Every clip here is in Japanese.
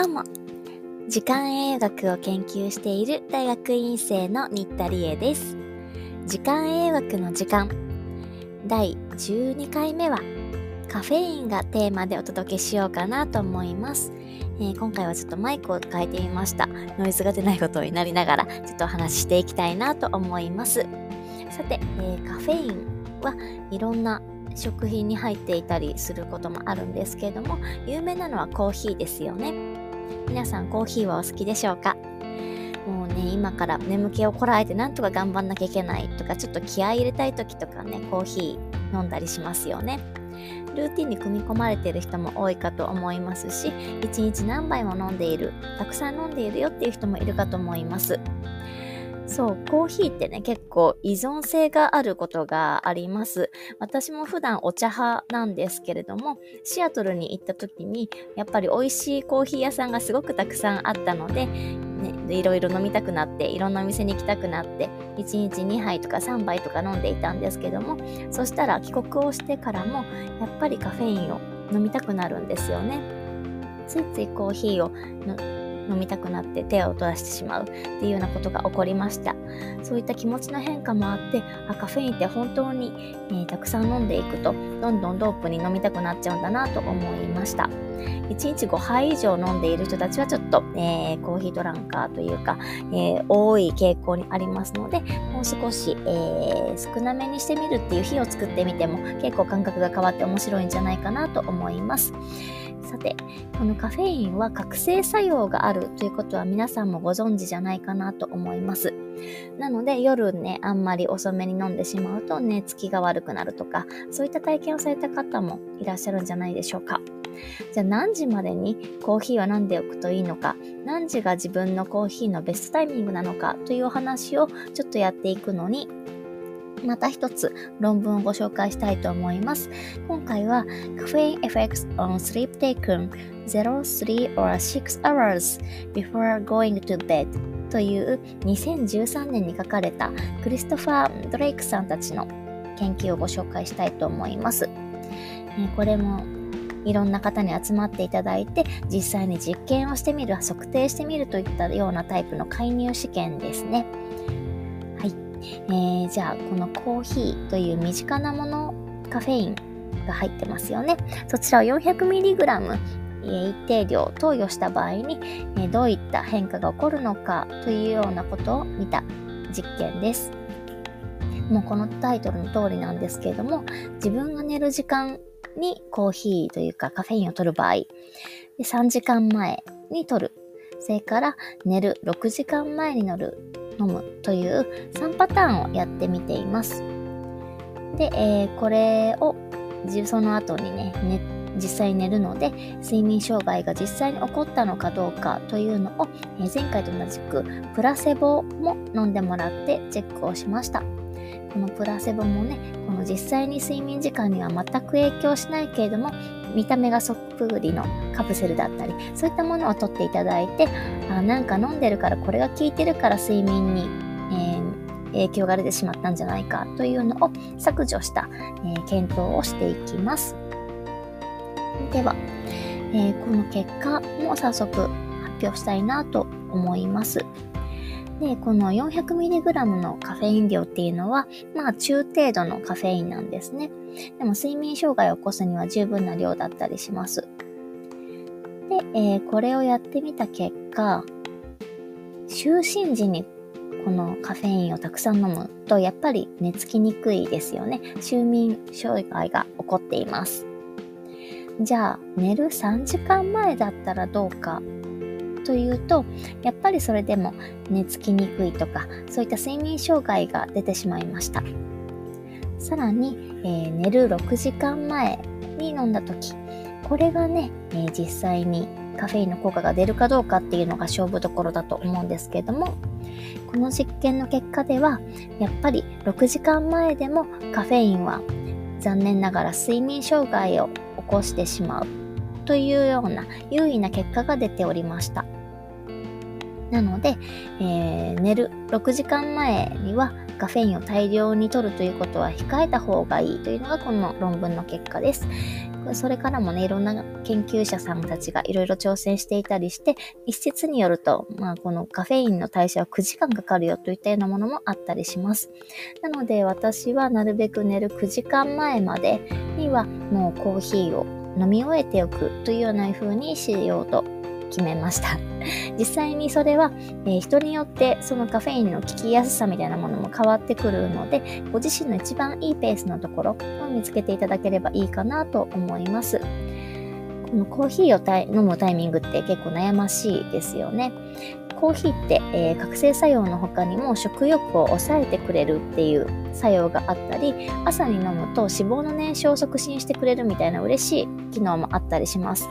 どうも。時間栄養学を研究している大学院生の新田理恵です。時間栄養学の時間。第12回目はカフェインがテーマでお届けしようかなと思います、えー、今回はちょっとマイクを変えてみました。ノイズが出ないことになりながらちょっとお話ししていきたいなと思います。さて、えー、カフェインはいろんな食品に入っていたりすることもあるんですけれども有名なのはコーヒーですよね。皆さんコーヒーはお好きでしょうか？もうね今から眠気をこらえてなんとか頑張んなきゃいけないとかちょっと気合い入れたい時とかねコーヒー飲んだりしますよね。ルーティンに組み込まれてる人も多いかと思いますし一日何杯も飲んでいるたくさん飲んでいるよっていう人もいるかと思います。そう、コーヒーってね、結構依存性があることがあります。私も普段お茶派なんですけれども、シアトルに行った時に、やっぱり美味しいコーヒー屋さんがすごくたくさんあったので、ね、いろいろ飲みたくなって、いろんなお店に行きたくなって、1日2杯とか3杯とか飲んでいたんですけども、そしたら帰国をしてからも、やっぱりカフェインを飲みたくなるんですよね。ついついコーヒーを飲みたくなって手を取らしてしまうっていうようなことが起こりましたそういった気持ちの変化もあってあカフェインって本当に、えー、たくさん飲んでいくとどんどんドープに飲みたくなっちゃうんだなと思いました1日5杯以上飲んでいる人たちはちょっと、えー、コーヒードランカーというか、えー、多い傾向にありますのでもう少し、えー、少なめにしてみるっていう日を作ってみても結構感覚が変わって面白いんじゃないかなと思います。さて、このカフェインは覚醒作用があるということは皆さんもご存知じゃないかなと思います。なので夜ね、あんまり遅めに飲んでしまうと寝つきが悪くなるとか、そういった体験をされた方もいらっしゃるんじゃないでしょうか。じゃあ何時までにコーヒーは飲んでおくといいのか、何時が自分のコーヒーのベストタイミングなのかというお話をちょっとやっていくのに、また一つ論文をご紹介したいと思います。今回は Caffeine Effects on Sleep Taken 0, 3 or 6 hours before going to bed という2013年に書かれたクリストファー・ドレイクさんたちの研究をご紹介したいと思います。これもいろんな方に集まっていただいて実際に実験をしてみる測定してみるといったようなタイプの介入試験ですね。えー、じゃあこのコーヒーという身近なものカフェインが入ってますよね。そちらを 400mg 一定量投与した場合に、えどういった変化が起こるのかというようなことを見た実験です。もうこのタイトルの通りなんですけれども、自分が寝る時間にコーヒーというかカフェインを取る場合、で3時間前に取る、それから寝る6時間前に乗る。飲むという3パターンをやってみています。で、えー、これをその後にね、ね実際に寝るので睡眠障害が実際に起こったのかどうかというのを、えー、前回と同じくプラセボも飲んでもらってチェックをしました。このプラセボもね、この実際に睡眠時間には全く影響しないけれども、見た目がそっくりのカプセルだったり、そういったものを取っていただいて、あなんか飲んでるからこれが効いてるから睡眠に、えー、影響が出てしまったんじゃないかというのを削除した、えー、検討をしていきます。では、えー、この結果も早速発表したいなと思います。で、この 400mg のカフェイン量っていうのは、まあ中程度のカフェインなんですね。でも睡眠障害を起こすには十分な量だったりします。で、えー、これをやってみた結果、就寝時にこのカフェインをたくさん飲むとやっぱり寝つきにくいですよね。睡眠障害が起こっています。じゃあ寝る3時間前だったらどうかというとやっぱりそれでも寝つきにくいとかそういった睡眠障害が出てしまいましたさらに、えー、寝る6時間前に飲んだ時これがね、えー、実際にカフェインの効果が出るかどうかっていうのが勝負どころだと思うんですけどもこの実験の結果ではやっぱり6時間前でもカフェインは残念ながら睡眠障害を起こしてしまうというような優位な結果が出ておりました。なので、えー、寝る6時間前にはカフェインを大量に摂るということは控えた方がいいというのがこの論文の結果です。それからもね、いろんな研究者さんたちがいろいろ挑戦していたりして、一説によると、まあ、このカフェインの代謝は9時間かかるよといったようなものもあったりします。なので、私はなるべく寝る9時間前までにはもうコーヒーを飲み終えておくというような風にしようと決めました。実際にそれは、えー、人によってそのカフェインの効きやすさみたいなものも変わってくるので、ご自身の一番いいペースのところを見つけていただければいいかなと思います。このコーヒーを飲むタイミングって結構悩ましいですよね。コーヒーって、えー、覚醒作用の他にも食欲を抑えてくれるっていう作用があったり朝に飲むと脂肪の燃焼を促進してくれるみたいな嬉しい機能もあったりします。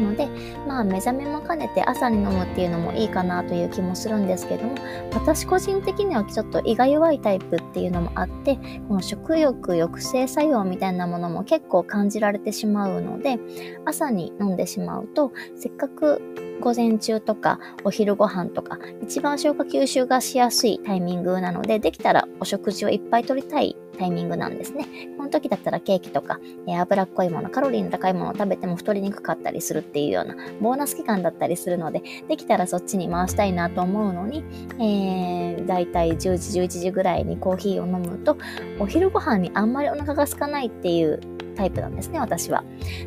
ので、まあ、目覚めも兼ねて朝に飲むっていうのもいいかなという気もするんですけども、私個人的にはちょっと胃が弱いタイプっていうのもあって、この食欲抑制作用みたいなものも結構感じられてしまうので、朝に飲んでしまうと、せっかく午前中とかお昼ご飯とか一番消化吸収がしやすいタイミングなのでできたらお食事をいっぱい取りたいタイミングなんですね。の時だったらケーキとか、えー、脂っこいもの、カロリーの高いものを食べても太りにくかったりするっていうようなボーナス期間だったりするので、できたらそっちに回したいなと思うのに、えー、だいたい10時、11時ぐらいにコーヒーを飲むと、お昼ご飯にあんまりお腹が空かないっていうタイプなんですね、私は。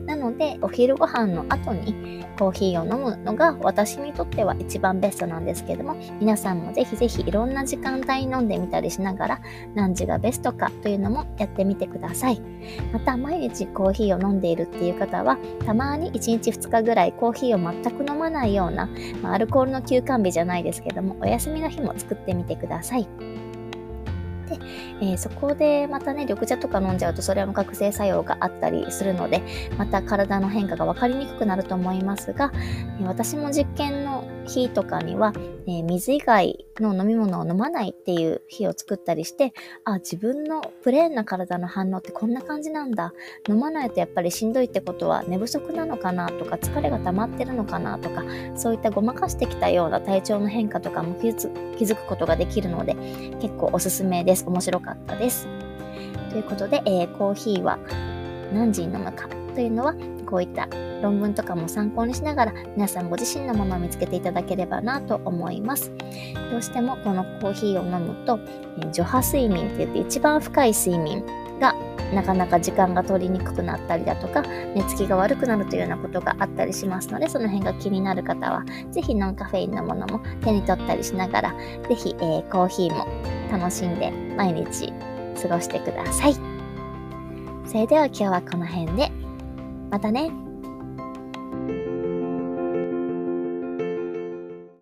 なので、お昼ご飯の後にコーヒーを飲むのが私にとっては一番ベストなんですけども、皆さんもぜひぜひいろんな時間帯に飲んでみたりしながら、何時がベストかというのもやってみてください。また、毎日コーヒーを飲んでいるっていう方は、たまに1日2日ぐらいコーヒーを全く飲まないような、まあ、アルコールの休館日じゃないですけども、お休みの日も作ってみてください。で、えー、そこでまたね、緑茶とか飲んじゃうと、それも覚醒作用があったりするので、また体の変化が分かりにくくなると思いますが、私も実験の日とかには、えー、水以外の飲み物を飲まないっていう日を作ったりして、あ、自分のプレーンな体の反応ってこんな感じなんだ。飲まないとやっぱりしんどいってことは寝不足なのかなとか、疲れが溜まってるのかなとか、そういったごまかしてきたような体調の変化とかも気づくことができるので、結構おすすめです。面白かったです。ということで、えー、コーヒーは何時に飲むかというのはこういった論文とかも参考にしながら皆さんご自身のものを見つけていただければなと思います。どうしてもこのコーヒーを飲むと、えー、波睡眠って言って一番深い睡眠がなかなか時間が取りにくくなったりだとか寝つきが悪くなるというようなことがあったりしますのでその辺が気になる方は是非ノンカフェインのものも手に取ったりしながら是非、えー、コーヒーも楽しんで毎日過ごしてください。それでは今日はこの辺でまたね。